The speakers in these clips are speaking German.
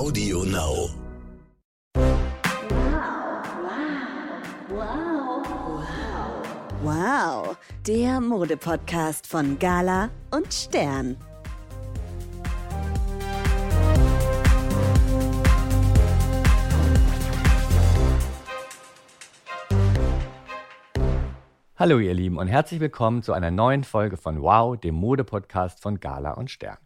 Audio Now. Wow, der Modepodcast von Gala und Stern. Hallo ihr Lieben und herzlich willkommen zu einer neuen Folge von Wow, dem Modepodcast von Gala und Stern.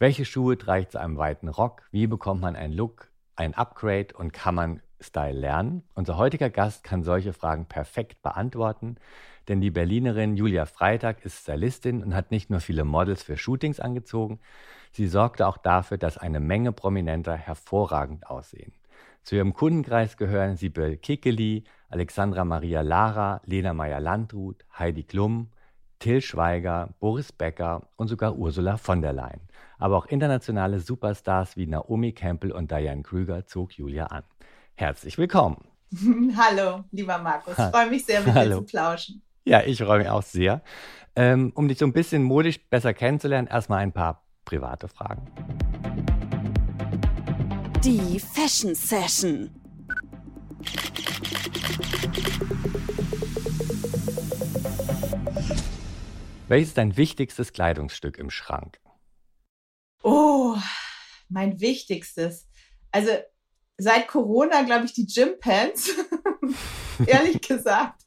Welche Schuhe ich zu einem weiten Rock? Wie bekommt man einen Look, ein Upgrade und kann man Style lernen? Unser heutiger Gast kann solche Fragen perfekt beantworten, denn die Berlinerin Julia Freitag ist Stylistin und hat nicht nur viele Models für Shootings angezogen, sie sorgte auch dafür, dass eine Menge Prominenter hervorragend aussehen. Zu ihrem Kundenkreis gehören Sibyl Kikeli, Alexandra Maria Lara, Lena Meyer-Landrut, Heidi Klum, Till Schweiger, Boris Becker und sogar Ursula von der Leyen. Aber auch internationale Superstars wie Naomi Campbell und Diane Krüger zog Julia an. Herzlich willkommen. Hallo, lieber Markus. Ich freue mich sehr, mit Hallo. dir zu plauschen. Ja, ich freue mich auch sehr. Ähm, um dich so ein bisschen modisch besser kennenzulernen, erstmal ein paar private Fragen. Die Fashion Session. Welches ist dein wichtigstes Kleidungsstück im Schrank? Oh, mein wichtigstes. Also seit Corona, glaube ich, die Gym Pants. Ehrlich gesagt.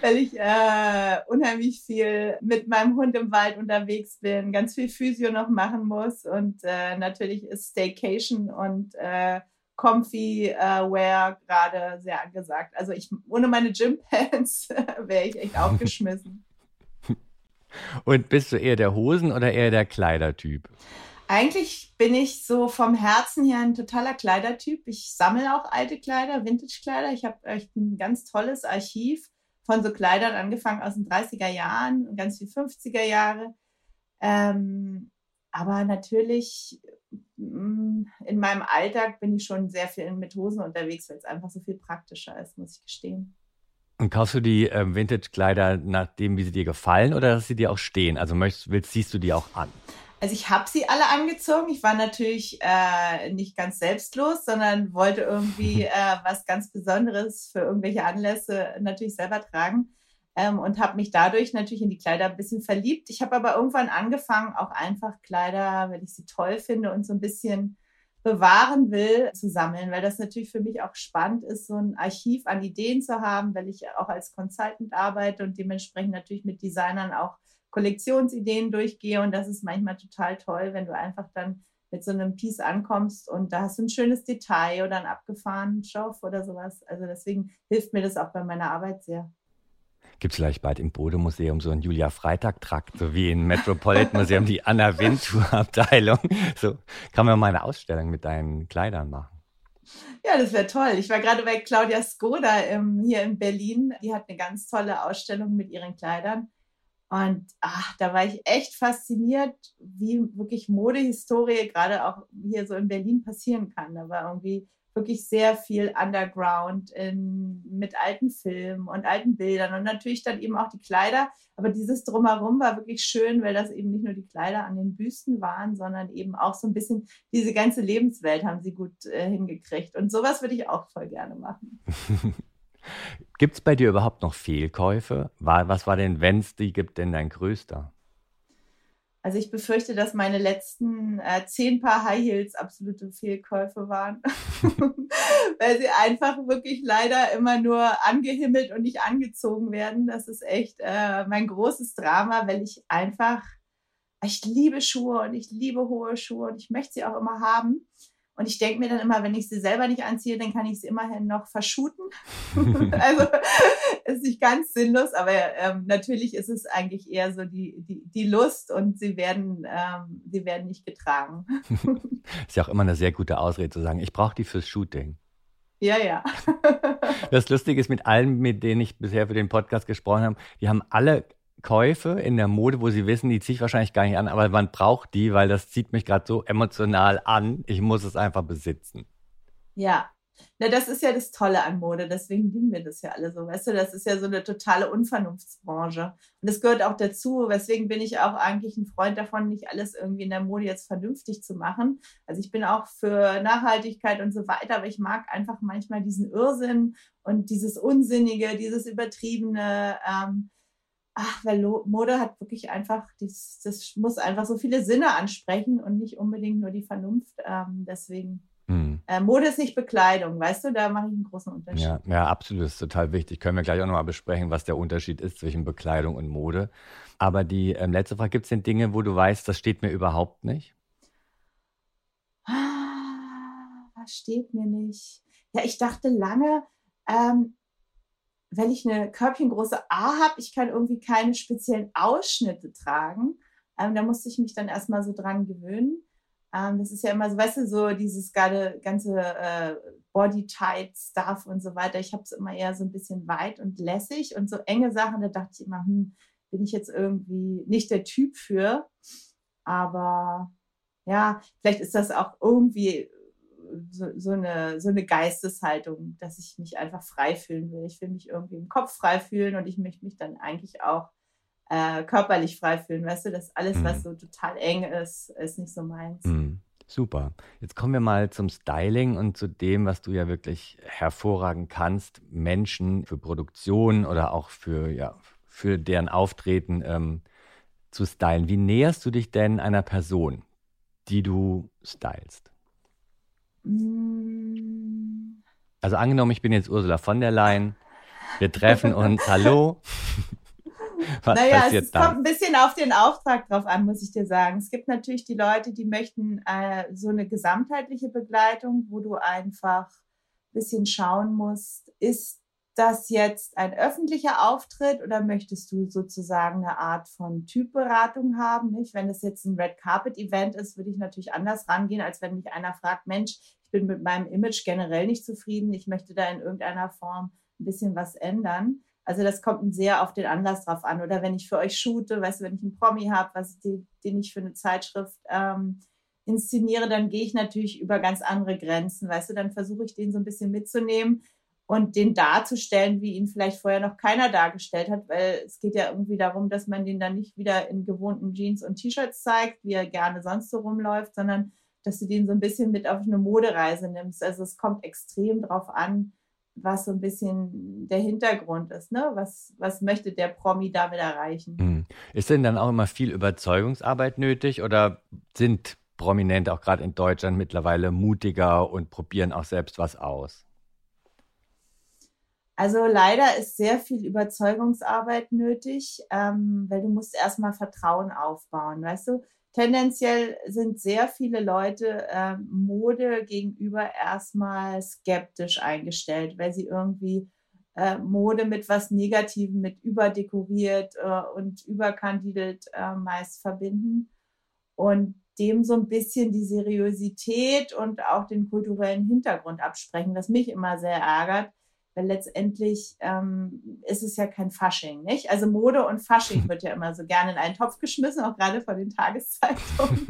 Weil ich äh, unheimlich viel mit meinem Hund im Wald unterwegs bin, ganz viel Physio noch machen muss und äh, natürlich ist Staycation und äh, Comfy äh, Wear gerade sehr angesagt. Also ich ohne meine Gym Pants wäre ich echt aufgeschmissen. Und bist du eher der Hosen- oder eher der Kleidertyp? Eigentlich bin ich so vom Herzen her ein totaler Kleidertyp. Ich sammle auch alte Kleider, Vintage-Kleider. Ich habe echt ein ganz tolles Archiv von so Kleidern angefangen aus den 30er Jahren und ganz viel 50er Jahre. Ähm, aber natürlich mm, in meinem Alltag bin ich schon sehr viel mit Hosen unterwegs, weil es einfach so viel praktischer ist, muss ich gestehen. Und kaufst du die ähm, Vintage-Kleider nachdem, wie sie dir gefallen oder dass sie dir auch stehen? Also möchtest, willst, ziehst du die auch an? Also ich habe sie alle angezogen. Ich war natürlich äh, nicht ganz selbstlos, sondern wollte irgendwie äh, was ganz Besonderes für irgendwelche Anlässe natürlich selber tragen ähm, und habe mich dadurch natürlich in die Kleider ein bisschen verliebt. Ich habe aber irgendwann angefangen, auch einfach Kleider, weil ich sie toll finde und so ein bisschen bewahren will, zu sammeln, weil das natürlich für mich auch spannend ist, so ein Archiv an Ideen zu haben, weil ich auch als Consultant arbeite und dementsprechend natürlich mit Designern auch Kollektionsideen durchgehe. Und das ist manchmal total toll, wenn du einfach dann mit so einem Piece ankommst und da hast du ein schönes Detail oder einen abgefahrenen Stoff oder sowas. Also deswegen hilft mir das auch bei meiner Arbeit sehr. Gibt es vielleicht bald im Bode-Museum so einen Julia Freitag-Trakt, so wie im Metropolitan Museum die Anna Wintour-Abteilung? So kann man mal eine Ausstellung mit deinen Kleidern machen. Ja, das wäre toll. Ich war gerade bei Claudia Skoda im, hier in Berlin. Die hat eine ganz tolle Ausstellung mit ihren Kleidern. Und ach, da war ich echt fasziniert, wie wirklich Modehistorie gerade auch hier so in Berlin passieren kann. Da war irgendwie wirklich sehr viel Underground in, mit alten Filmen und alten Bildern und natürlich dann eben auch die Kleider. Aber dieses Drumherum war wirklich schön, weil das eben nicht nur die Kleider an den Büsten waren, sondern eben auch so ein bisschen diese ganze Lebenswelt haben sie gut äh, hingekriegt. Und sowas würde ich auch voll gerne machen. Gibt es bei dir überhaupt noch Fehlkäufe? was war denn, wenn es die gibt, denn dein größter? Also ich befürchte, dass meine letzten äh, zehn Paar High Heels absolute Fehlkäufe waren, weil sie einfach wirklich leider immer nur angehimmelt und nicht angezogen werden. Das ist echt äh, mein großes Drama, weil ich einfach, ich liebe Schuhe und ich liebe hohe Schuhe und ich möchte sie auch immer haben. Und ich denke mir dann immer, wenn ich sie selber nicht anziehe, dann kann ich sie immerhin noch verschuten. also ist nicht ganz sinnlos, aber ähm, natürlich ist es eigentlich eher so die, die, die Lust und sie werden, ähm, sie werden nicht getragen. ist ja auch immer eine sehr gute Ausrede zu sagen, ich brauche die fürs Shooting. Ja, ja. das Lustige ist, mit allen, mit denen ich bisher für den Podcast gesprochen habe, die haben alle Käufe in der Mode, wo sie wissen, die ziehe ich wahrscheinlich gar nicht an, aber man braucht die, weil das zieht mich gerade so emotional an. Ich muss es einfach besitzen. Ja, Na, das ist ja das Tolle an Mode, deswegen lieben wir das ja alle so. Weißt du, das ist ja so eine totale Unvernunftsbranche. Und das gehört auch dazu, weswegen bin ich auch eigentlich ein Freund davon, nicht alles irgendwie in der Mode jetzt vernünftig zu machen. Also ich bin auch für Nachhaltigkeit und so weiter, aber ich mag einfach manchmal diesen Irrsinn und dieses Unsinnige, dieses Übertriebene. Ähm, ach, weil Mode hat wirklich einfach, das, das muss einfach so viele Sinne ansprechen und nicht unbedingt nur die Vernunft. Ähm, deswegen hm. Äh, Mode ist nicht Bekleidung, weißt du, da mache ich einen großen Unterschied. Ja, ja, absolut, das ist total wichtig. Können wir gleich auch nochmal besprechen, was der Unterschied ist zwischen Bekleidung und Mode. Aber die ähm, letzte Frage, gibt es denn Dinge, wo du weißt, das steht mir überhaupt nicht? Ah, was steht mir nicht? Ja, ich dachte lange, ähm, wenn ich eine körbchengroße A habe, ich kann irgendwie keine speziellen Ausschnitte tragen. Ähm, da musste ich mich dann erstmal so dran gewöhnen. Ähm, das ist ja immer so, weißt du, so dieses ganze äh, Body-Tight-Stuff und so weiter. Ich habe es immer eher so ein bisschen weit und lässig und so enge Sachen, da dachte ich immer, hm, bin ich jetzt irgendwie nicht der Typ für. Aber ja, vielleicht ist das auch irgendwie so, so, eine, so eine Geisteshaltung, dass ich mich einfach frei fühlen will. Ich will mich irgendwie im Kopf frei fühlen und ich möchte mich dann eigentlich auch äh, körperlich frei fühlen. Weißt du, dass alles, mhm. was so total eng ist, ist nicht so meins. Mhm. Super. Jetzt kommen wir mal zum Styling und zu dem, was du ja wirklich hervorragend kannst, Menschen für Produktion oder auch für, ja, für deren Auftreten ähm, zu stylen. Wie näherst du dich denn einer Person, die du stylst? Mm. Also angenommen, ich bin jetzt Ursula von der Leyen. Wir treffen uns. Hallo. Was naja, es dann? kommt ein bisschen auf den Auftrag drauf an, muss ich dir sagen. Es gibt natürlich die Leute, die möchten äh, so eine gesamtheitliche Begleitung, wo du einfach ein bisschen schauen musst, ist das jetzt ein öffentlicher Auftritt oder möchtest du sozusagen eine Art von Typberatung haben? Nicht? Wenn es jetzt ein Red Carpet Event ist, würde ich natürlich anders rangehen, als wenn mich einer fragt, Mensch, ich bin mit meinem Image generell nicht zufrieden, ich möchte da in irgendeiner Form ein bisschen was ändern. Also das kommt sehr auf den Anlass drauf an. Oder wenn ich für euch shoote, weißt du, wenn ich einen Promi habe, was die, den ich für eine Zeitschrift ähm, inszeniere, dann gehe ich natürlich über ganz andere Grenzen. Weißt du, dann versuche ich den so ein bisschen mitzunehmen und den darzustellen, wie ihn vielleicht vorher noch keiner dargestellt hat, weil es geht ja irgendwie darum, dass man den dann nicht wieder in gewohnten Jeans und T-Shirts zeigt, wie er gerne sonst so rumläuft, sondern dass du den so ein bisschen mit auf eine Modereise nimmst. Also es kommt extrem drauf an, was so ein bisschen der Hintergrund ist. Ne? Was, was möchte der Promi damit erreichen? Hm. Ist denn dann auch immer viel Überzeugungsarbeit nötig oder sind Prominente auch gerade in Deutschland mittlerweile mutiger und probieren auch selbst was aus? Also leider ist sehr viel Überzeugungsarbeit nötig, ähm, weil du musst erstmal Vertrauen aufbauen. Weißt du, tendenziell sind sehr viele Leute äh, Mode gegenüber erstmal skeptisch eingestellt, weil sie irgendwie äh, Mode mit was Negativem, mit überdekoriert äh, und überkandidelt äh, meist verbinden. Und dem so ein bisschen die Seriosität und auch den kulturellen Hintergrund absprechen, was mich immer sehr ärgert, weil letztendlich ähm, ist es ja kein Fasching, nicht? Also Mode und Fasching wird ja immer so gerne in einen Topf geschmissen, auch gerade von den Tageszeitungen.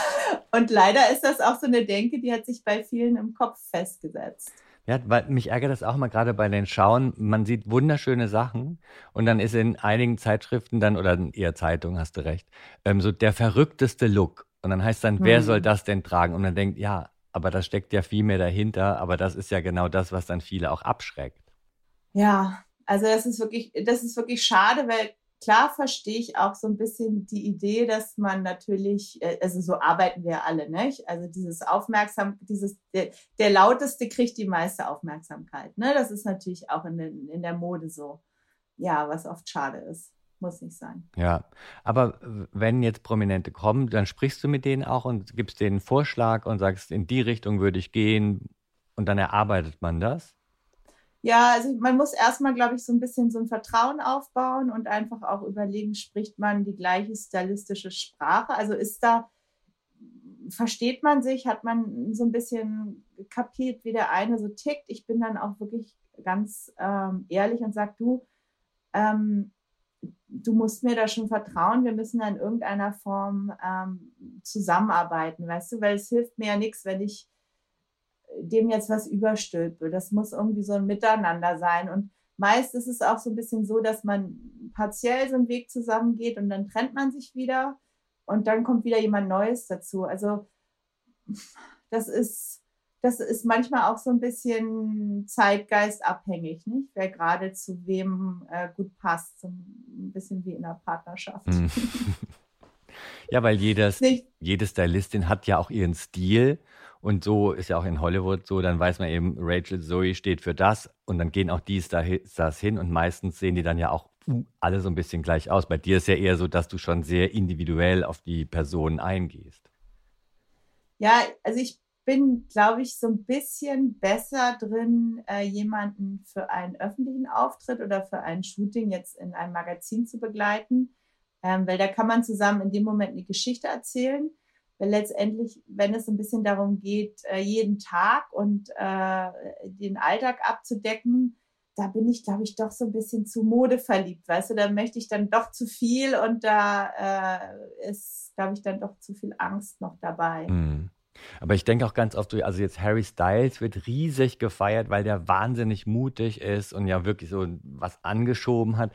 und leider ist das auch so eine Denke, die hat sich bei vielen im Kopf festgesetzt. Ja, weil mich ärgert das auch mal gerade bei den Schauen. Man sieht wunderschöne Sachen und dann ist in einigen Zeitschriften dann, oder eher Zeitungen, hast du recht, ähm, so der verrückteste Look. Und dann heißt dann, wer soll das denn tragen? Und man denkt, ja, aber da steckt ja viel mehr dahinter. Aber das ist ja genau das, was dann viele auch abschreckt. Ja, also das ist wirklich, das ist wirklich schade, weil klar verstehe ich auch so ein bisschen die Idee, dass man natürlich, äh, also so arbeiten wir alle, nicht? Also dieses Aufmerksam, dieses, der, der lauteste kriegt die meiste Aufmerksamkeit, ne? Das ist natürlich auch in, den, in der Mode so. Ja, was oft schade ist muss nicht sein. Ja, aber wenn jetzt Prominente kommen, dann sprichst du mit denen auch und gibst denen einen Vorschlag und sagst, in die Richtung würde ich gehen und dann erarbeitet man das? Ja, also man muss erstmal, glaube ich, so ein bisschen so ein Vertrauen aufbauen und einfach auch überlegen, spricht man die gleiche stylistische Sprache? Also ist da, versteht man sich, hat man so ein bisschen kapiert, wie der eine so tickt? Ich bin dann auch wirklich ganz ähm, ehrlich und sage, du, ähm, du musst mir da schon vertrauen, wir müssen da in irgendeiner Form ähm, zusammenarbeiten, weißt du, weil es hilft mir ja nichts, wenn ich dem jetzt was überstülpe. Das muss irgendwie so ein Miteinander sein. Und meist ist es auch so ein bisschen so, dass man partiell so einen Weg zusammengeht und dann trennt man sich wieder und dann kommt wieder jemand Neues dazu. Also das ist, das ist manchmal auch so ein bisschen zeitgeistabhängig, nicht? Wer gerade zu wem äh, gut passt. So ein bisschen wie in einer Partnerschaft. Ja, weil jedes, jede Stylistin hat ja auch ihren Stil. Und so ist ja auch in Hollywood so, dann weiß man eben, Rachel Zoe steht für das und dann gehen auch die Stars hin und meistens sehen die dann ja auch uh, alle so ein bisschen gleich aus. Bei dir ist ja eher so, dass du schon sehr individuell auf die Personen eingehst. Ja, also ich bin, glaube ich, so ein bisschen besser drin, äh, jemanden für einen öffentlichen Auftritt oder für ein Shooting jetzt in einem Magazin zu begleiten, ähm, weil da kann man zusammen in dem Moment eine Geschichte erzählen weil letztendlich, wenn es ein bisschen darum geht, äh, jeden Tag und äh, den Alltag abzudecken, da bin ich, glaube ich, doch so ein bisschen zu Mode verliebt, weißt du, da möchte ich dann doch zu viel und da äh, ist, glaube ich, dann doch zu viel Angst noch dabei. Mhm. Aber ich denke auch ganz oft, also jetzt Harry Styles wird riesig gefeiert, weil der wahnsinnig mutig ist und ja wirklich so was angeschoben hat.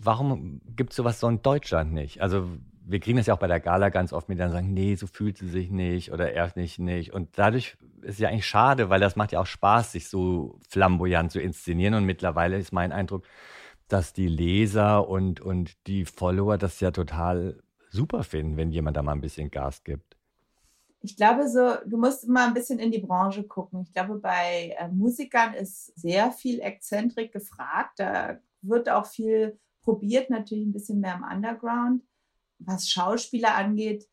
Warum gibt es sowas so in Deutschland nicht? Also wir kriegen das ja auch bei der Gala ganz oft mit, dann sagen, nee, so fühlt sie sich nicht oder er nicht nicht. Und dadurch ist es ja eigentlich schade, weil das macht ja auch Spaß, sich so flamboyant zu inszenieren. Und mittlerweile ist mein Eindruck, dass die Leser und, und die Follower das ja total super finden, wenn jemand da mal ein bisschen Gas gibt. Ich glaube so, du musst mal ein bisschen in die Branche gucken. Ich glaube, bei äh, Musikern ist sehr viel Exzentrik gefragt. Da wird auch viel probiert, natürlich ein bisschen mehr im Underground was Schauspieler angeht,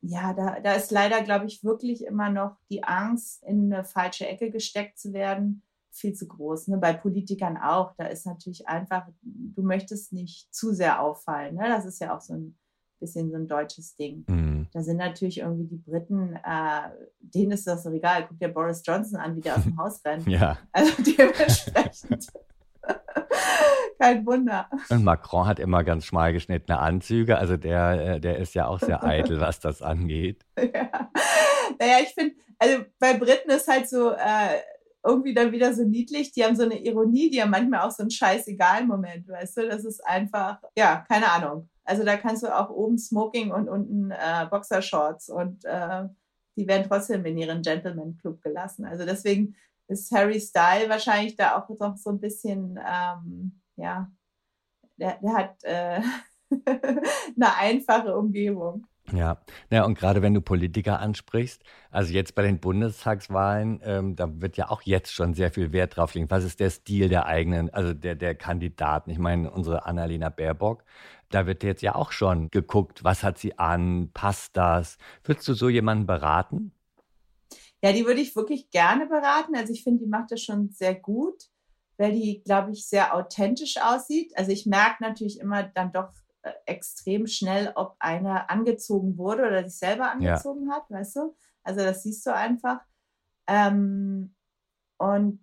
ja, da, da ist leider, glaube ich, wirklich immer noch die Angst, in eine falsche Ecke gesteckt zu werden, viel zu groß. Ne? Bei Politikern auch. Da ist natürlich einfach, du möchtest nicht zu sehr auffallen. Ne? Das ist ja auch so ein bisschen so ein deutsches Ding. Mhm. Da sind natürlich irgendwie die Briten, äh, denen ist das egal. Guck dir Boris Johnson an, wie der aus dem Haus rennt. Ja. Also dementsprechend. Kein Wunder. Und Macron hat immer ganz schmal geschnittene Anzüge. Also der, äh, der ist ja auch sehr eitel, was das angeht. Ja. Naja, ich finde, also bei Briten ist halt so äh, irgendwie dann wieder so niedlich. Die haben so eine Ironie, die haben manchmal auch so einen scheißegal-Moment, weißt du? Das ist einfach, ja, keine Ahnung. Also da kannst du auch oben Smoking und unten äh, Boxershorts und äh, die werden trotzdem in ihren Gentleman Club gelassen. Also deswegen ist Harry Style wahrscheinlich da auch noch so ein bisschen, ähm, ja, der, der hat äh, eine einfache Umgebung. Ja, ja, und gerade wenn du Politiker ansprichst, also jetzt bei den Bundestagswahlen, ähm, da wird ja auch jetzt schon sehr viel Wert drauf liegen. Was ist der Stil der eigenen, also der, der Kandidaten? Ich meine, unsere Annalena Baerbock, da wird jetzt ja auch schon geguckt, was hat sie an, passt das? Würdest du so jemanden beraten? Ja, die würde ich wirklich gerne beraten. Also ich finde, die macht das schon sehr gut, weil die, glaube ich, sehr authentisch aussieht. Also ich merke natürlich immer dann doch äh, extrem schnell, ob einer angezogen wurde oder sich selber angezogen ja. hat, weißt du? Also das siehst du einfach. Ähm, und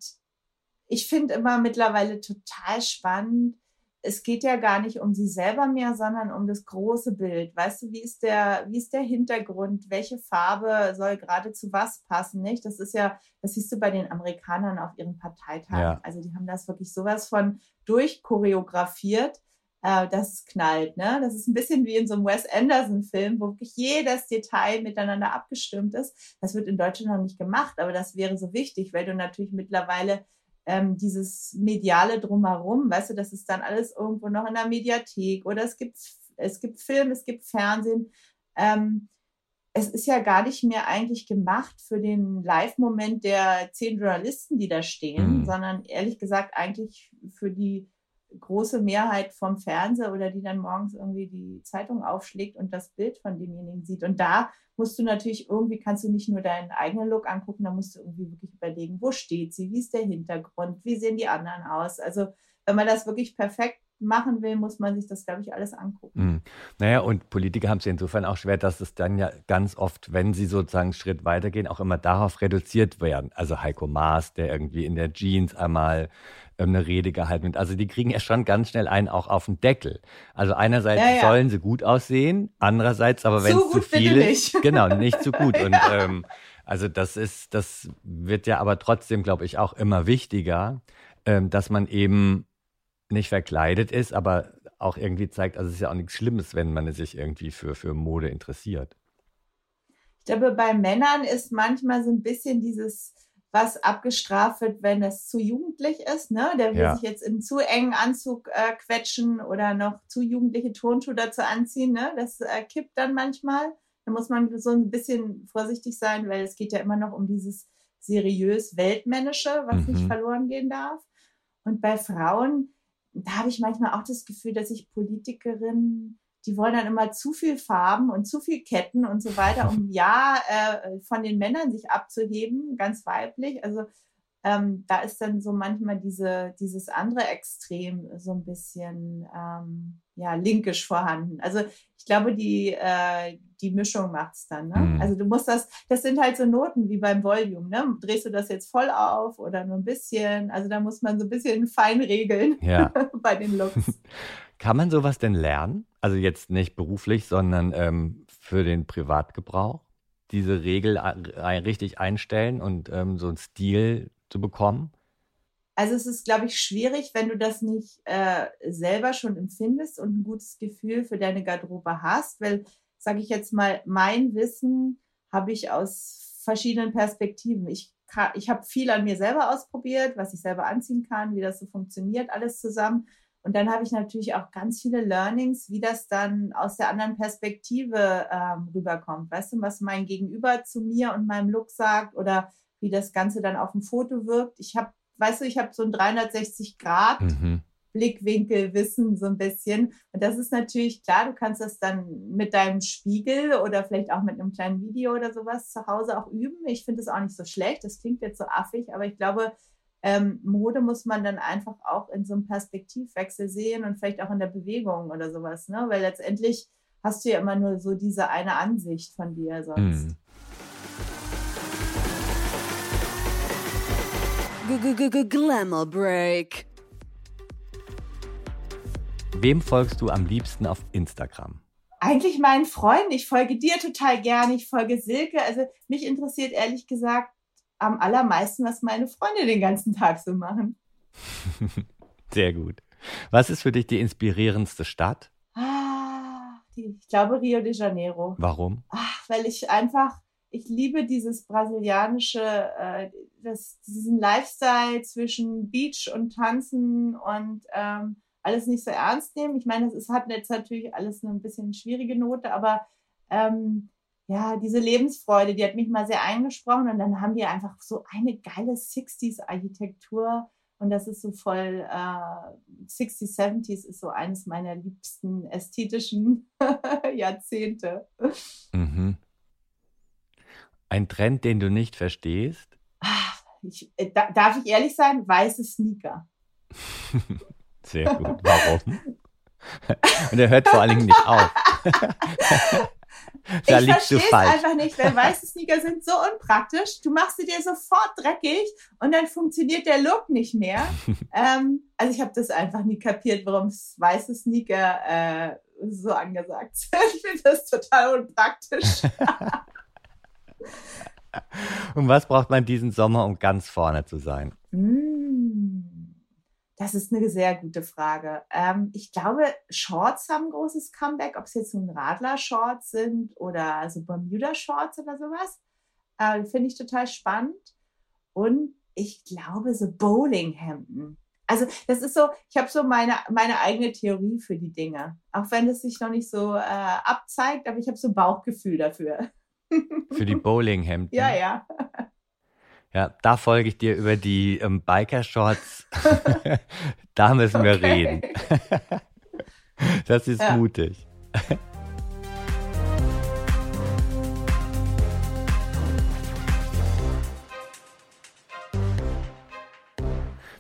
ich finde immer mittlerweile total spannend, es geht ja gar nicht um sie selber mehr, sondern um das große Bild. Weißt du, wie ist der, wie ist der Hintergrund? Welche Farbe soll gerade zu was passen, nicht? Das ist ja, das siehst du bei den Amerikanern auf ihren Parteitagen. Ja. Also die haben das wirklich sowas von durchchoreografiert, äh, dass es knallt, ne? Das ist ein bisschen wie in so einem Wes Anderson-Film, wo wirklich jedes Detail miteinander abgestimmt ist. Das wird in Deutschland noch nicht gemacht, aber das wäre so wichtig, weil du natürlich mittlerweile ähm, dieses mediale drumherum, weißt du, das ist dann alles irgendwo noch in der Mediathek oder es gibt, es gibt Film, es gibt Fernsehen. Ähm, es ist ja gar nicht mehr eigentlich gemacht für den Live-Moment der zehn Journalisten, die da stehen, mhm. sondern ehrlich gesagt eigentlich für die große Mehrheit vom Fernseher oder die dann morgens irgendwie die Zeitung aufschlägt und das Bild von demjenigen sieht. Und da musst du natürlich irgendwie, kannst du nicht nur deinen eigenen Look angucken, da musst du irgendwie wirklich überlegen, wo steht sie, wie ist der Hintergrund, wie sehen die anderen aus. Also wenn man das wirklich perfekt machen will, muss man sich das, glaube ich, alles angucken. Mhm. Naja, und Politiker haben es insofern auch schwer, dass es dann ja ganz oft, wenn sie sozusagen einen Schritt weitergehen, auch immer darauf reduziert werden. Also Heiko Maas, der irgendwie in der Jeans einmal eine Rede gehalten wird. Also die kriegen ja schon ganz schnell einen auch auf den Deckel. Also einerseits ja, ja. sollen sie gut aussehen, andererseits aber wenn es zu viel ist, genau, nicht zu gut. Und ähm, Also das ist, das wird ja aber trotzdem, glaube ich, auch immer wichtiger, ähm, dass man eben nicht verkleidet ist, aber auch irgendwie zeigt, also es ist ja auch nichts Schlimmes, wenn man sich irgendwie für, für Mode interessiert. Ich glaube, bei Männern ist manchmal so ein bisschen dieses, was abgestraft wird, wenn es zu jugendlich ist. Ne? Der will ja. sich jetzt in zu engen Anzug äh, quetschen oder noch zu jugendliche Turnschuhe dazu anziehen. Ne? Das äh, kippt dann manchmal. Da muss man so ein bisschen vorsichtig sein, weil es geht ja immer noch um dieses seriös Weltmännische, was mhm. nicht verloren gehen darf. Und bei Frauen, da habe ich manchmal auch das Gefühl, dass ich Politikerinnen die wollen dann immer zu viel Farben und zu viel Ketten und so weiter, um ja äh, von den Männern sich abzuheben, ganz weiblich. Also ähm, da ist dann so manchmal diese, dieses andere Extrem so ein bisschen ähm, ja, linkisch vorhanden. Also ich glaube, die, äh, die Mischung macht's dann. Ne? Mhm. Also du musst das, das sind halt so Noten wie beim Volume. Ne? Drehst du das jetzt voll auf oder nur ein bisschen? Also da muss man so ein bisschen fein regeln ja. bei den Looks. Kann man sowas denn lernen? Also jetzt nicht beruflich, sondern ähm, für den Privatgebrauch? Diese Regel richtig einstellen und ähm, so einen Stil zu bekommen? Also es ist, glaube ich, schwierig, wenn du das nicht äh, selber schon empfindest und ein gutes Gefühl für deine Garderobe hast, weil, sage ich jetzt mal, mein Wissen habe ich aus verschiedenen Perspektiven. Ich, ich habe viel an mir selber ausprobiert, was ich selber anziehen kann, wie das so funktioniert, alles zusammen. Und dann habe ich natürlich auch ganz viele Learnings, wie das dann aus der anderen Perspektive ähm, rüberkommt. Weißt du, was mein Gegenüber zu mir und meinem Look sagt oder wie das Ganze dann auf dem Foto wirkt. Ich habe, weißt du, ich habe so ein 360 Grad mhm. Blickwinkel Wissen so ein bisschen. Und das ist natürlich klar, du kannst das dann mit deinem Spiegel oder vielleicht auch mit einem kleinen Video oder sowas zu Hause auch üben. Ich finde es auch nicht so schlecht. Das klingt jetzt so affig, aber ich glaube, ähm, Mode muss man dann einfach auch in so einem Perspektivwechsel sehen und vielleicht auch in der Bewegung oder sowas, ne? Weil letztendlich hast du ja immer nur so diese eine Ansicht von dir sonst. Mm. Glamour Break. Wem folgst du am liebsten auf Instagram? Eigentlich meinen Freunden. Ich folge dir total gerne. Ich folge Silke. Also mich interessiert ehrlich gesagt am allermeisten, was meine Freunde den ganzen Tag so machen. Sehr gut. Was ist für dich die inspirierendste Stadt? Ah, die, ich glaube Rio de Janeiro. Warum? Ach, weil ich einfach, ich liebe dieses brasilianische, äh, das, diesen Lifestyle zwischen Beach und Tanzen und ähm, alles nicht so ernst nehmen. Ich meine, es hat jetzt natürlich alles eine ein bisschen schwierige Note, aber ähm, ja, diese Lebensfreude, die hat mich mal sehr eingesprochen und dann haben die einfach so eine geile 60s-Architektur und das ist so voll, äh, 60s, 70s ist so eines meiner liebsten ästhetischen Jahrzehnte. Mhm. Ein Trend, den du nicht verstehst? Ach, ich, äh, da, darf ich ehrlich sein? Weiße Sneaker. Sehr gut. Warum? Und er hört vor allen Dingen nicht auf. da ich verstehe es einfach nicht, weil weiße Sneaker sind so unpraktisch. Du machst sie dir sofort dreckig und dann funktioniert der Look nicht mehr. ähm, also ich habe das einfach nie kapiert, warum weiße Sneaker äh, so angesagt sind. Ich finde das total unpraktisch. Und was braucht man diesen Sommer, um ganz vorne zu sein? Mm. Das ist eine sehr gute Frage. Ähm, ich glaube, Shorts haben ein großes Comeback, ob es jetzt nun Radler-Shorts sind oder also Bermuda-Shorts oder sowas. Äh, Finde ich total spannend. Und ich glaube, so Bowlinghemden. Also das ist so, ich habe so meine, meine eigene Theorie für die Dinge. Auch wenn es sich noch nicht so äh, abzeigt, aber ich habe so Bauchgefühl dafür. Für die Bowlinghemden? Ja, ja. Ja, da folge ich dir über die ähm, Biker-Shorts. da müssen wir reden. das ist ja. mutig.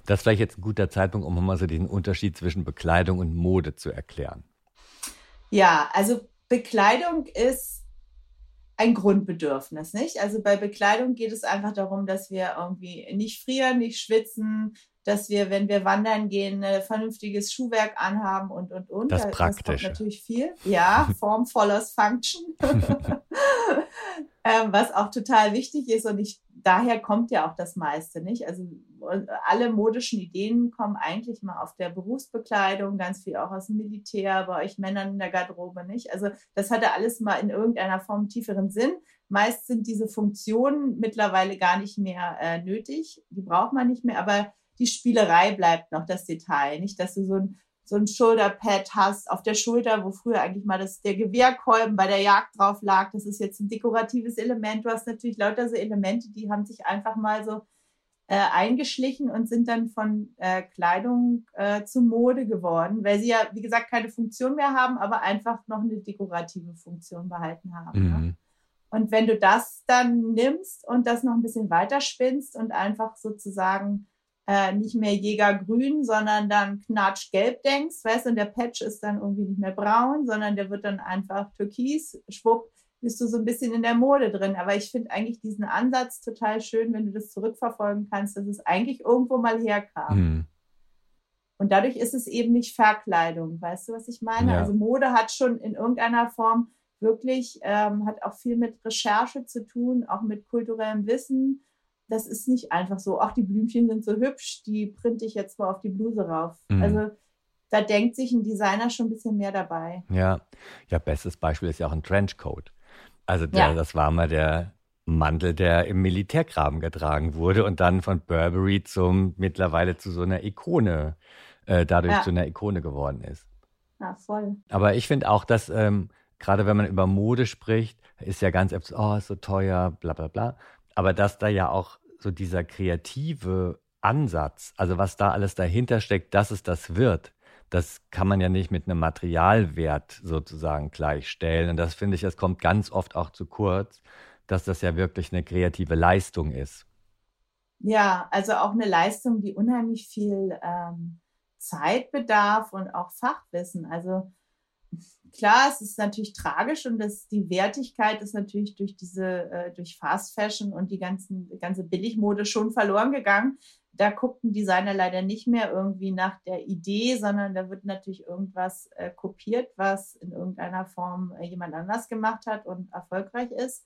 Das ist vielleicht jetzt ein guter Zeitpunkt, um mal so den Unterschied zwischen Bekleidung und Mode zu erklären. Ja, also Bekleidung ist ein Grundbedürfnis, nicht? Also bei Bekleidung geht es einfach darum, dass wir irgendwie nicht frieren, nicht schwitzen, dass wir, wenn wir wandern gehen, ein vernünftiges Schuhwerk anhaben und, und, und. Das, das praktisch. natürlich viel. Ja, Form follows Function. ähm, was auch total wichtig ist und ich, daher kommt ja auch das meiste, nicht? Also alle modischen Ideen kommen eigentlich mal auf der Berufsbekleidung, ganz viel auch aus dem Militär, bei euch Männern in der Garderobe, nicht? Also das hatte alles mal in irgendeiner Form tieferen Sinn. Meist sind diese Funktionen mittlerweile gar nicht mehr äh, nötig, die braucht man nicht mehr, aber die Spielerei bleibt noch das Detail. Nicht, dass du so ein, so ein Shoulderpad hast auf der Schulter, wo früher eigentlich mal das, der Gewehrkolben bei der Jagd drauf lag. Das ist jetzt ein dekoratives Element. Du hast natürlich lauter so Elemente, die haben sich einfach mal so äh, eingeschlichen und sind dann von äh, Kleidung äh, zu Mode geworden, weil sie ja, wie gesagt, keine Funktion mehr haben, aber einfach noch eine dekorative Funktion behalten haben. Ne? Mhm. Ne? Und wenn du das dann nimmst und das noch ein bisschen weiter spinnst und einfach sozusagen äh, nicht mehr Jägergrün, sondern dann knatschgelb denkst, weißt du, und der Patch ist dann irgendwie nicht mehr braun, sondern der wird dann einfach türkis, schwupp, bist du so ein bisschen in der Mode drin. Aber ich finde eigentlich diesen Ansatz total schön, wenn du das zurückverfolgen kannst, dass es eigentlich irgendwo mal herkam. Mhm. Und dadurch ist es eben nicht Verkleidung. Weißt du, was ich meine? Ja. Also Mode hat schon in irgendeiner Form wirklich, ähm, hat auch viel mit Recherche zu tun, auch mit kulturellem Wissen das ist nicht einfach so, ach, die Blümchen sind so hübsch, die printe ich jetzt mal auf die Bluse rauf. Mhm. Also da denkt sich ein Designer schon ein bisschen mehr dabei. Ja, ja, bestes Beispiel ist ja auch ein Trenchcoat. Also der, ja. das war mal der Mantel, der im Militärgraben getragen wurde und dann von Burberry zum mittlerweile zu so einer Ikone, äh, dadurch ja. zu einer Ikone geworden ist. Ja, voll. Aber ich finde auch, dass ähm, gerade wenn man über Mode spricht, ist ja ganz, oh, ist so teuer, bla bla bla. Aber dass da ja auch so dieser kreative Ansatz, also was da alles dahinter steckt, dass es das wird, das kann man ja nicht mit einem Materialwert sozusagen gleichstellen. Und das finde ich, das kommt ganz oft auch zu kurz, dass das ja wirklich eine kreative Leistung ist. Ja, also auch eine Leistung, die unheimlich viel ähm, Zeit bedarf und auch Fachwissen. Also klar, es ist natürlich tragisch und das, die Wertigkeit ist natürlich durch diese, äh, durch Fast Fashion und die ganzen, ganze Billigmode schon verloren gegangen. Da guckt ein Designer leider nicht mehr irgendwie nach der Idee, sondern da wird natürlich irgendwas äh, kopiert, was in irgendeiner Form äh, jemand anders gemacht hat und erfolgreich ist.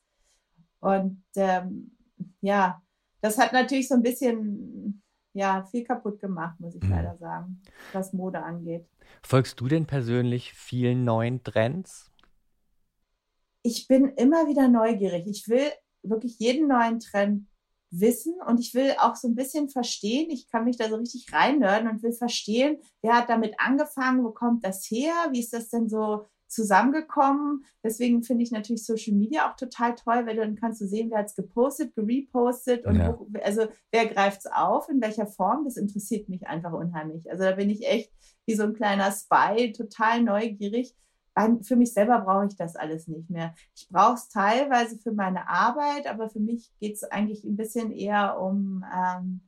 Und ähm, ja, das hat natürlich so ein bisschen ja, viel kaputt gemacht, muss ich mhm. leider sagen, was Mode angeht. Folgst du denn persönlich vielen neuen Trends? Ich bin immer wieder neugierig. Ich will wirklich jeden neuen Trend wissen und ich will auch so ein bisschen verstehen. Ich kann mich da so richtig reinnörden und will verstehen, wer hat damit angefangen, wo kommt das her, wie ist das denn so zusammengekommen. Deswegen finde ich natürlich Social Media auch total toll, weil dann kannst du sehen, wer hat es gepostet, gerepostet und ja. wo, also wer greift es auf, in welcher Form. Das interessiert mich einfach unheimlich. Also da bin ich echt wie so ein kleiner Spy, total neugierig. Für mich selber brauche ich das alles nicht mehr. Ich brauche es teilweise für meine Arbeit, aber für mich geht es eigentlich ein bisschen eher um ähm,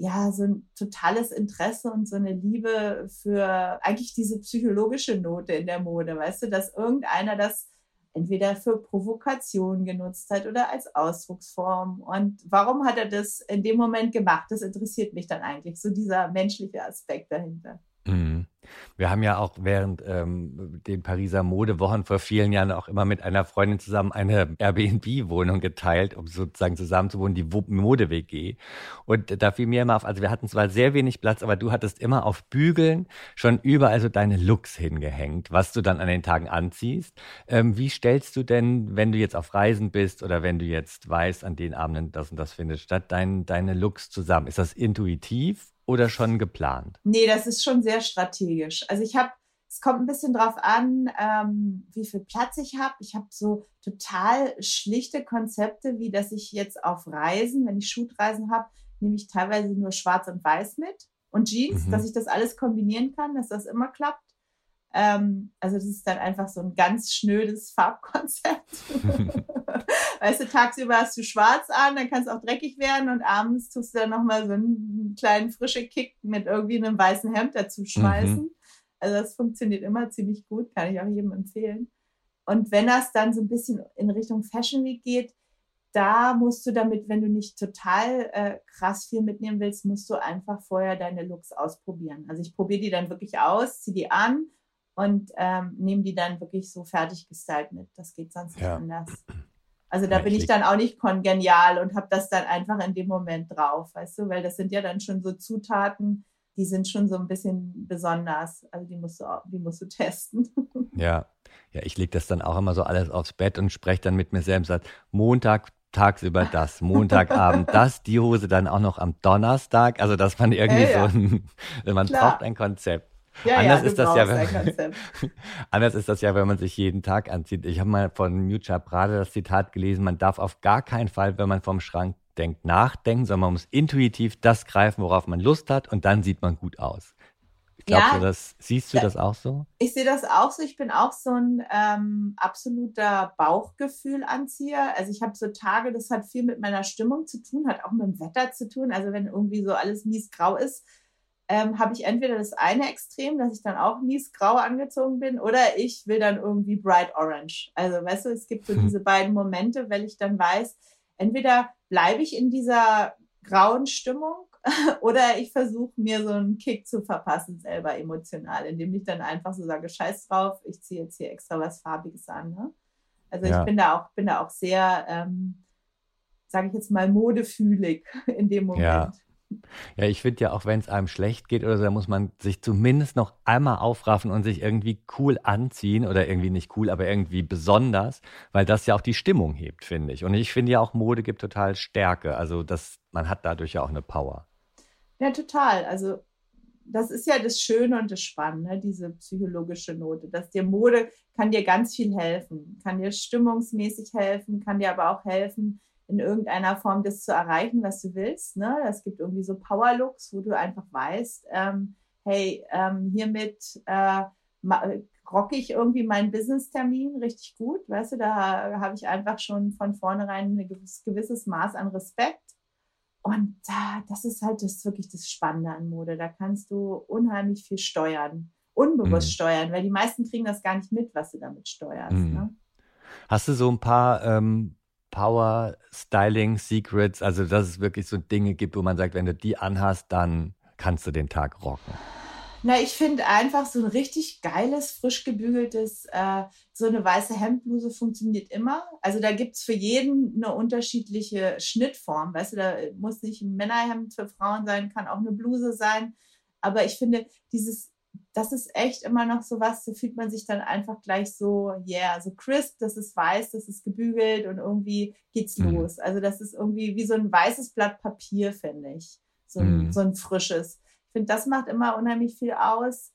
ja, so ein totales Interesse und so eine Liebe für eigentlich diese psychologische Note in der Mode, weißt du, dass irgendeiner das entweder für Provokation genutzt hat oder als Ausdrucksform. Und warum hat er das in dem Moment gemacht? Das interessiert mich dann eigentlich, so dieser menschliche Aspekt dahinter. Mhm. Wir haben ja auch während ähm, den Pariser Modewochen vor vielen Jahren auch immer mit einer Freundin zusammen eine Airbnb-Wohnung geteilt, um sozusagen zusammen zu wohnen, die Mode-WG. Und da fiel mir immer auf, also wir hatten zwar sehr wenig Platz, aber du hattest immer auf Bügeln schon überall so deine Looks hingehängt, was du dann an den Tagen anziehst. Ähm, wie stellst du denn, wenn du jetzt auf Reisen bist oder wenn du jetzt weißt, an den Abenden das und das findet statt, dein, deine Looks zusammen? Ist das intuitiv oder schon geplant? Nee, das ist schon sehr strategisch. Also ich habe, es kommt ein bisschen drauf an, ähm, wie viel Platz ich habe. Ich habe so total schlichte Konzepte, wie dass ich jetzt auf Reisen, wenn ich Shootreisen habe, nehme ich teilweise nur Schwarz und Weiß mit und Jeans, mhm. dass ich das alles kombinieren kann, dass das immer klappt. Ähm, also das ist dann einfach so ein ganz schnödes Farbkonzept. weißt du, tagsüber hast du schwarz an, dann kann es auch dreckig werden und abends tust du dann nochmal so einen kleinen frischen Kick mit irgendwie einem weißen Hemd dazu schmeißen. Mhm. Also das funktioniert immer ziemlich gut, kann ich auch jedem empfehlen. Und wenn das dann so ein bisschen in Richtung Fashion Week geht, da musst du damit, wenn du nicht total äh, krass viel mitnehmen willst, musst du einfach vorher deine Looks ausprobieren. Also ich probiere die dann wirklich aus, ziehe die an und ähm, nehme die dann wirklich so fertig gestylt mit. Das geht sonst nicht anders. Also da bin ich dann auch nicht kongenial und habe das dann einfach in dem Moment drauf, weißt du, weil das sind ja dann schon so Zutaten, die sind schon so ein bisschen besonders. Also die musst du, die musst du testen. Ja, ja, ich lege das dann auch immer so alles aufs Bett und spreche dann mit mir selbst. Sag, Montag tagsüber das, Montagabend das, die Hose dann auch noch am Donnerstag. Also dass man irgendwie ja, ja. so ein, man Klar. braucht ein Konzept. Ja, anders ja, ist das ja, wenn, anders ist das ja, wenn man sich jeden Tag anzieht. Ich habe mal von Mucha Prade das Zitat gelesen, man darf auf gar keinen Fall, wenn man vom Schrank denkt, nachdenken, sondern man muss intuitiv das greifen, worauf man Lust hat und dann sieht man gut aus. Ich glaube, ja, das, siehst du das auch so? Ich sehe das auch so. Ich bin auch so ein ähm, absoluter Bauchgefühlanzieher. Also ich habe so Tage, das hat viel mit meiner Stimmung zu tun, hat auch mit dem Wetter zu tun. Also wenn irgendwie so alles mies grau ist, ähm, habe ich entweder das eine Extrem, dass ich dann auch mies grau angezogen bin, oder ich will dann irgendwie bright orange. Also weißt du, es gibt so hm. diese beiden Momente, weil ich dann weiß, entweder bleibe ich in dieser grauen Stimmung oder ich versuche mir so einen Kick zu verpassen, selber emotional, indem ich dann einfach so sage, scheiß drauf, ich ziehe jetzt hier extra was Farbiges an. Ne? Also ja. ich bin da auch, bin da auch sehr, ähm, sage ich jetzt mal, modefühlig in dem Moment. Ja. Ja, ich finde ja auch, wenn es einem schlecht geht oder so, da muss man sich zumindest noch einmal aufraffen und sich irgendwie cool anziehen oder irgendwie nicht cool, aber irgendwie besonders, weil das ja auch die Stimmung hebt, finde ich. Und ich finde ja auch Mode gibt total Stärke. Also das, man hat dadurch ja auch eine Power. Ja, total. Also das ist ja das Schöne und das Spannende, diese psychologische Note, dass dir Mode kann dir ganz viel helfen, kann dir stimmungsmäßig helfen, kann dir aber auch helfen, in irgendeiner Form das zu erreichen, was du willst. Ne? Es gibt irgendwie so Power-Looks, wo du einfach weißt, ähm, hey, ähm, hiermit äh, rocke ich irgendwie meinen Business-Termin richtig gut. Weißt du, da habe ich einfach schon von vornherein ein gewisses Maß an Respekt. Und äh, das ist halt das wirklich das Spannende an Mode. Da kannst du unheimlich viel steuern, unbewusst mhm. steuern, weil die meisten kriegen das gar nicht mit, was du damit steuerst. Mhm. Ne? Hast du so ein paar ähm, Power Styling Secrets, also dass es wirklich so Dinge gibt, wo man sagt, wenn du die anhast, dann kannst du den Tag rocken. Na, ich finde einfach so ein richtig geiles, frisch gebügeltes, äh, so eine weiße Hemdbluse funktioniert immer. Also da gibt es für jeden eine unterschiedliche Schnittform. Weißt du, da muss nicht ein Männerhemd für Frauen sein, kann auch eine Bluse sein. Aber ich finde, dieses das ist echt immer noch so was, da fühlt man sich dann einfach gleich so, yeah, so crisp, das ist weiß, das ist gebügelt und irgendwie geht's mhm. los. Also das ist irgendwie wie so ein weißes Blatt Papier, finde ich. So ein, mhm. so ein frisches. Ich finde, das macht immer unheimlich viel aus.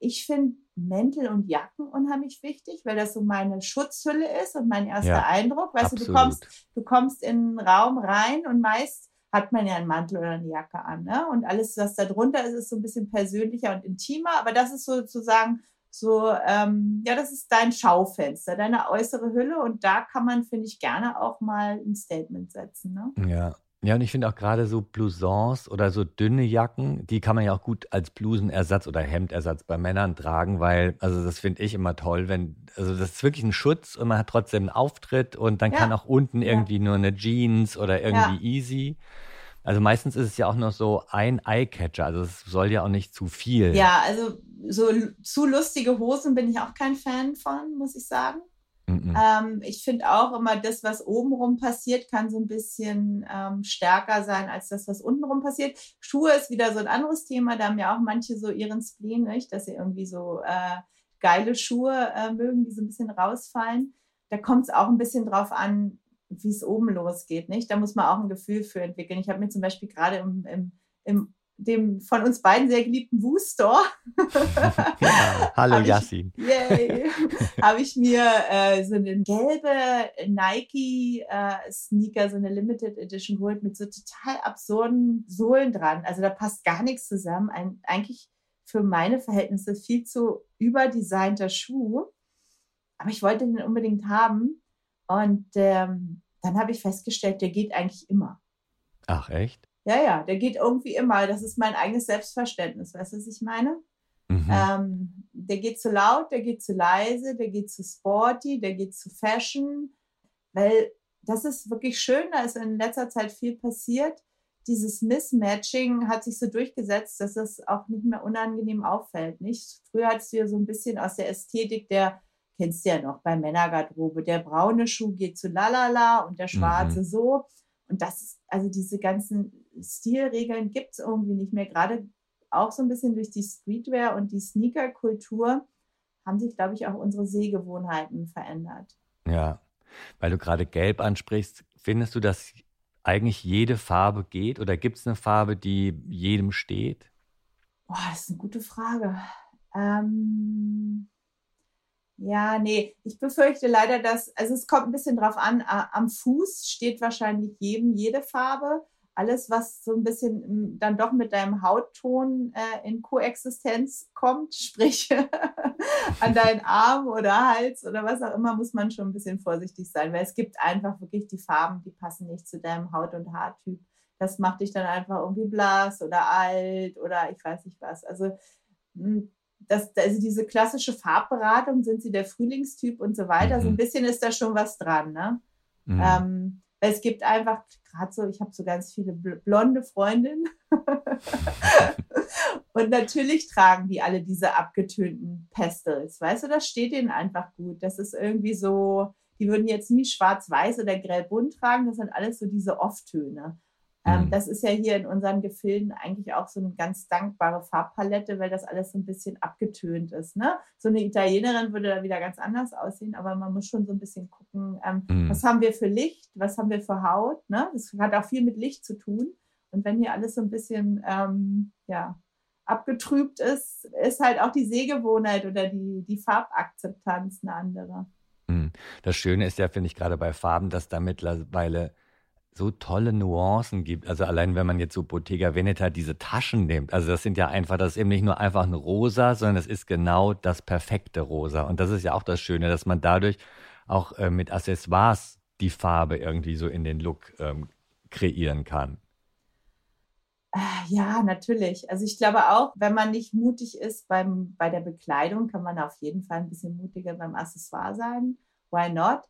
Ich finde Mäntel und Jacken unheimlich wichtig, weil das so meine Schutzhülle ist und mein erster ja, Eindruck. Weißt absolut. du, du kommst, du kommst in einen Raum rein und meist hat man ja einen Mantel oder eine Jacke an. Ne? Und alles, was da drunter ist, ist so ein bisschen persönlicher und intimer. Aber das ist sozusagen so, ähm, ja, das ist dein Schaufenster, deine äußere Hülle. Und da kann man, finde ich, gerne auch mal ein Statement setzen. Ne? Ja. Ja, und ich finde auch gerade so Blousons oder so dünne Jacken, die kann man ja auch gut als Blusenersatz oder Hemdersatz bei Männern tragen, weil, also das finde ich immer toll, wenn, also das ist wirklich ein Schutz und man hat trotzdem einen Auftritt und dann ja. kann auch unten irgendwie ja. nur eine Jeans oder irgendwie ja. easy. Also meistens ist es ja auch noch so ein Eyecatcher, also es soll ja auch nicht zu viel. Ja, also so zu lustige Hosen bin ich auch kein Fan von, muss ich sagen. -mm. Ähm, ich finde auch immer, das, was obenrum passiert, kann so ein bisschen ähm, stärker sein als das, was untenrum passiert. Schuhe ist wieder so ein anderes Thema. Da haben ja auch manche so ihren Spleen, nicht? dass sie irgendwie so äh, geile Schuhe äh, mögen, die so ein bisschen rausfallen. Da kommt es auch ein bisschen drauf an, wie es oben losgeht. Nicht? Da muss man auch ein Gefühl für entwickeln. Ich habe mir zum Beispiel gerade im, im, im dem von uns beiden sehr geliebten Woo Store. ja, hallo Yassin. Yay! habe ich mir äh, so eine gelbe Nike äh, so eine Limited Edition geholt mit so total absurden Sohlen dran. Also da passt gar nichts zusammen. Ein, eigentlich für meine Verhältnisse viel zu überdesignter Schuh. Aber ich wollte den unbedingt haben. Und ähm, dann habe ich festgestellt, der geht eigentlich immer. Ach, echt? Ja, ja, der geht irgendwie immer. Das ist mein eigenes Selbstverständnis. Weißt du, was ich meine? Mhm. Ähm, der geht zu laut, der geht zu leise, der geht zu sporty, der geht zu fashion. Weil das ist wirklich schön, da ist in letzter Zeit viel passiert. Dieses Mismatching hat sich so durchgesetzt, dass es auch nicht mehr unangenehm auffällt. Nicht? Früher hattest du ja so ein bisschen aus der Ästhetik der, kennst du ja noch bei Männergarderobe, der braune Schuh geht zu lalala und der schwarze mhm. so. Und das ist, also diese ganzen Stilregeln gibt es irgendwie nicht mehr. Gerade auch so ein bisschen durch die Streetwear und die Sneaker-Kultur haben sich, glaube ich, auch unsere Sehgewohnheiten verändert. Ja, weil du gerade gelb ansprichst, findest du, dass eigentlich jede Farbe geht oder gibt es eine Farbe, die jedem steht? Boah, das ist eine gute Frage. Ähm, ja, nee, ich befürchte leider, dass, also es kommt ein bisschen drauf an, am Fuß steht wahrscheinlich jedem jede Farbe alles, was so ein bisschen hm, dann doch mit deinem Hautton äh, in Koexistenz kommt, sprich an deinen Arm oder Hals oder was auch immer, muss man schon ein bisschen vorsichtig sein, weil es gibt einfach wirklich die Farben, die passen nicht zu deinem Haut- und Haartyp. Das macht dich dann einfach irgendwie blass oder alt oder ich weiß nicht was. Also hm, das, also diese klassische Farbberatung, sind sie der Frühlingstyp und so weiter, mhm. so ein mhm. bisschen ist da schon was dran. Ne? Mhm. Ähm, es gibt einfach gerade so, ich habe so ganz viele blonde Freundinnen. und natürlich tragen die alle diese abgetönten Pestels. Weißt du, das steht ihnen einfach gut. Das ist irgendwie so, die würden jetzt nie schwarz-weiß oder grell-bunt tragen. Das sind alles so diese Off-Töne. Ähm, mhm. das ist ja hier in unseren Gefilden eigentlich auch so eine ganz dankbare Farbpalette, weil das alles so ein bisschen abgetönt ist. Ne? So eine Italienerin würde da wieder ganz anders aussehen, aber man muss schon so ein bisschen gucken, ähm, mhm. was haben wir für Licht, was haben wir für Haut. Ne? Das hat auch viel mit Licht zu tun. Und wenn hier alles so ein bisschen ähm, ja, abgetrübt ist, ist halt auch die Sehgewohnheit oder die, die Farbakzeptanz eine andere. Mhm. Das Schöne ist ja, finde ich, gerade bei Farben, dass da mittlerweile so tolle Nuancen gibt. Also allein wenn man jetzt so Bottega Veneta diese Taschen nimmt, also das sind ja einfach, das ist eben nicht nur einfach ein Rosa, sondern es ist genau das perfekte Rosa. Und das ist ja auch das Schöne, dass man dadurch auch äh, mit Accessoires die Farbe irgendwie so in den Look ähm, kreieren kann. Ah, ja, natürlich. Also ich glaube auch, wenn man nicht mutig ist beim, bei der Bekleidung, kann man auf jeden Fall ein bisschen mutiger beim Accessoire sein. Why not?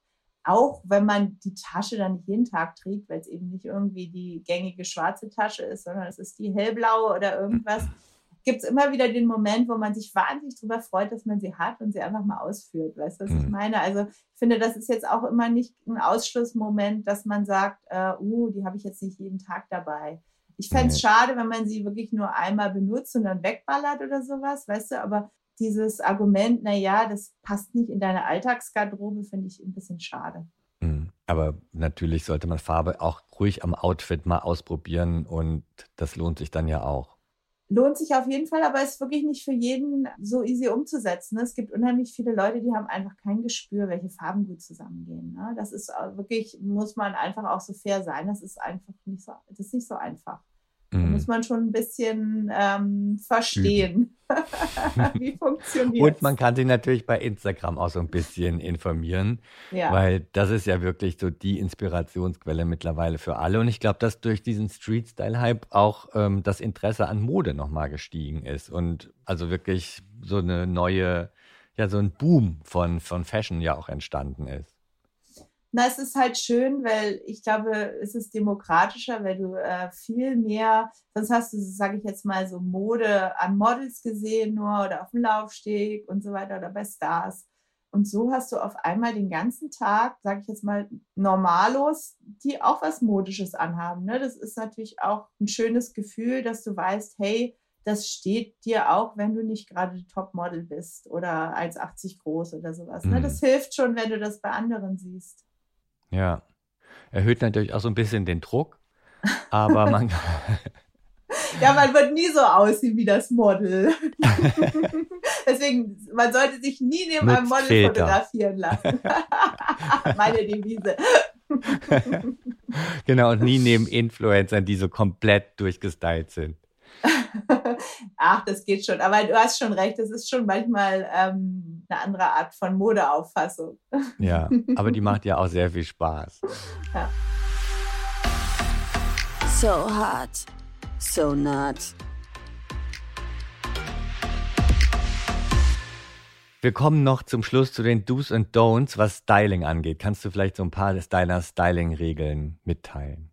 Auch wenn man die Tasche dann nicht jeden Tag trägt, weil es eben nicht irgendwie die gängige schwarze Tasche ist, sondern es ist die hellblaue oder irgendwas, gibt es immer wieder den Moment, wo man sich wahnsinnig darüber freut, dass man sie hat und sie einfach mal ausführt. Weißt du, was mhm. ich meine? Also ich finde, das ist jetzt auch immer nicht ein Ausschlussmoment, dass man sagt, äh, uh, die habe ich jetzt nicht jeden Tag dabei. Ich fände es mhm. schade, wenn man sie wirklich nur einmal benutzt und dann wegballert oder sowas, weißt du, aber dieses Argument, na ja, das passt nicht in deine Alltagsgarderobe, finde ich ein bisschen schade. Mhm. Aber natürlich sollte man Farbe auch ruhig am Outfit mal ausprobieren und das lohnt sich dann ja auch. Lohnt sich auf jeden Fall, aber ist wirklich nicht für jeden so easy umzusetzen. Es gibt unheimlich viele Leute, die haben einfach kein Gespür, welche Farben gut zusammengehen. Ne? Das ist wirklich, muss man einfach auch so fair sein. Das ist einfach nicht so, das ist nicht so einfach. Mhm. muss man schon ein bisschen ähm, verstehen, wie funktioniert Und man kann sich natürlich bei Instagram auch so ein bisschen informieren, ja. weil das ist ja wirklich so die Inspirationsquelle mittlerweile für alle. Und ich glaube, dass durch diesen Street-Style-Hype auch ähm, das Interesse an Mode nochmal gestiegen ist und also wirklich so eine neue, ja, so ein Boom von, von Fashion ja auch entstanden ist. Na, es ist halt schön, weil ich glaube, es ist demokratischer, weil du äh, viel mehr, sonst hast du, sage ich jetzt mal, so Mode an Models gesehen nur oder auf dem Laufsteg und so weiter oder bei Stars. Und so hast du auf einmal den ganzen Tag, sage ich jetzt mal, Normalos, die auch was Modisches anhaben. Ne? Das ist natürlich auch ein schönes Gefühl, dass du weißt, hey, das steht dir auch, wenn du nicht gerade Topmodel bist oder 1,80 groß oder sowas. Ne? Mhm. Das hilft schon, wenn du das bei anderen siehst. Ja. Erhöht natürlich auch so ein bisschen den Druck, aber man. ja, man wird nie so aussehen wie das Model. Deswegen, man sollte sich nie neben Mit einem Model Filter. fotografieren lassen. Meine Devise. genau, und nie neben Influencern, die so komplett durchgestylt sind. Ach, das geht schon. Aber du hast schon recht, das ist schon manchmal ähm, eine andere Art von Modeauffassung. Ja, aber die macht ja auch sehr viel Spaß. Ja. So hot, so not. Wir kommen noch zum Schluss zu den Do's und Don'ts, was Styling angeht. Kannst du vielleicht so ein paar deiner Styling-Regeln mitteilen?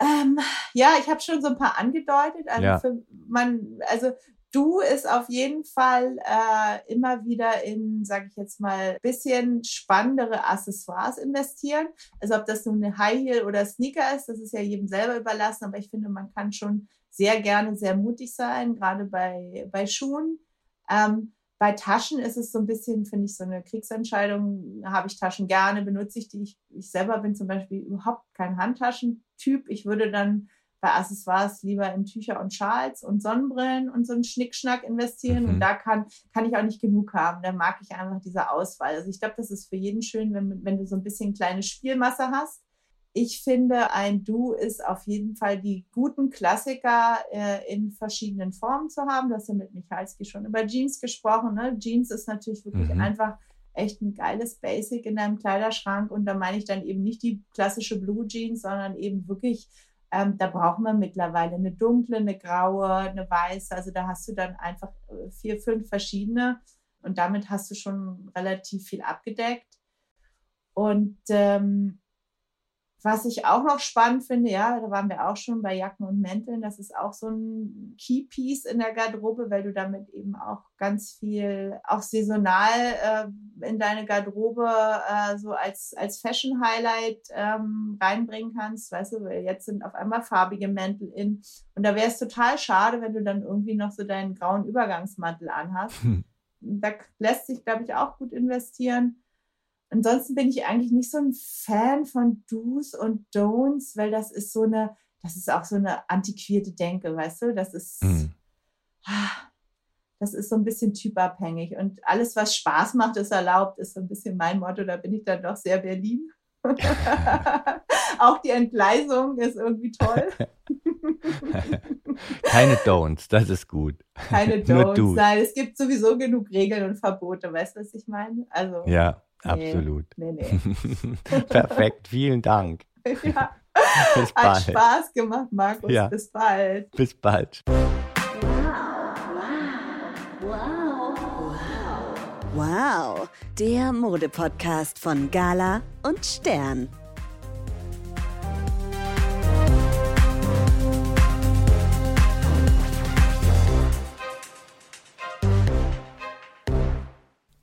Ähm, ja, ich habe schon so ein paar angedeutet. Also Ja. für man, also du ist auf jeden Fall äh, immer wieder in, sage ich jetzt mal, bisschen spannendere Accessoires investieren. Also ob das nun eine High Heel oder Sneaker ist, das ist ja jedem selber überlassen. Aber ich finde, man kann schon sehr gerne sehr mutig sein, gerade bei bei Schuhen. Ähm, bei Taschen ist es so ein bisschen, finde ich, so eine Kriegsentscheidung. Habe ich Taschen gerne, benutze ich die. Ich, ich selber bin zum Beispiel überhaupt kein Handtaschentyp. Ich würde dann bei Accessoires lieber in Tücher und Schals und Sonnenbrillen und so einen Schnickschnack investieren. Mhm. Und da kann, kann ich auch nicht genug haben. Da mag ich einfach diese Auswahl. Also ich glaube, das ist für jeden schön, wenn, wenn du so ein bisschen kleine Spielmasse hast. Ich finde, ein Du ist auf jeden Fall die guten Klassiker äh, in verschiedenen Formen zu haben. Du hast ja mit Michalski schon über Jeans gesprochen. Ne? Jeans ist natürlich wirklich Mhm. einfach echt ein geiles Basic in deinem Kleiderschrank. Und da meine ich dann eben nicht die klassische Blue Jeans, sondern eben wirklich, ähm, da braucht man mittlerweile eine dunkle, eine graue, eine weiße. Also da hast du dann einfach äh, vier, fünf verschiedene. Und damit hast du schon relativ viel abgedeckt. Und ähm, was ich auch noch spannend finde, ja, da waren wir auch schon bei Jacken und Mänteln, das ist auch so ein Keypiece in der Garderobe, weil du damit eben auch ganz viel, auch saisonal äh, in deine Garderobe äh, so als, als Fashion-Highlight ähm, reinbringen kannst, weißt du, weil jetzt sind auf einmal farbige Mäntel in. Und da wäre es total schade, wenn du dann irgendwie noch so deinen grauen Übergangsmantel anhast. Hm. Da lässt sich, glaube ich, auch gut investieren. Ansonsten bin ich eigentlich nicht so ein Fan von Do's und Don'ts, weil das ist so eine, das ist auch so eine antiquierte Denke, weißt du? Das ist, Mhm. ah, das ist so ein bisschen typabhängig. Und alles, was Spaß macht, ist erlaubt, ist so ein bisschen mein Motto. Da bin ich dann doch sehr Berlin. auch die Entgleisung ist irgendwie toll. Keine Don'ts, das ist gut. Keine Don'ts. Nein, es gibt sowieso genug Regeln und Verbote. Weißt du, was ich meine? Also, Ja. Absolut. nee, nee. Perfekt, vielen Dank. ja. Bis Hat bald. Spaß gemacht, Markus. Ja. Bis bald. Bis bald. Wow, der Mode-Podcast von Gala und Stern.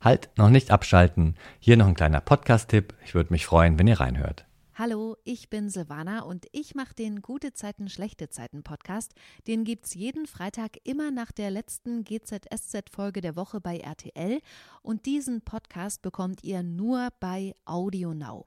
Halt, noch nicht abschalten. Hier noch ein kleiner Podcast-Tipp. Ich würde mich freuen, wenn ihr reinhört. Hallo, ich bin Silvana und ich mache den Gute Zeiten, Schlechte Zeiten Podcast. Den gibt's jeden Freitag immer nach der letzten GZSZ-Folge der Woche bei RTL. Und diesen Podcast bekommt ihr nur bei Audio Now.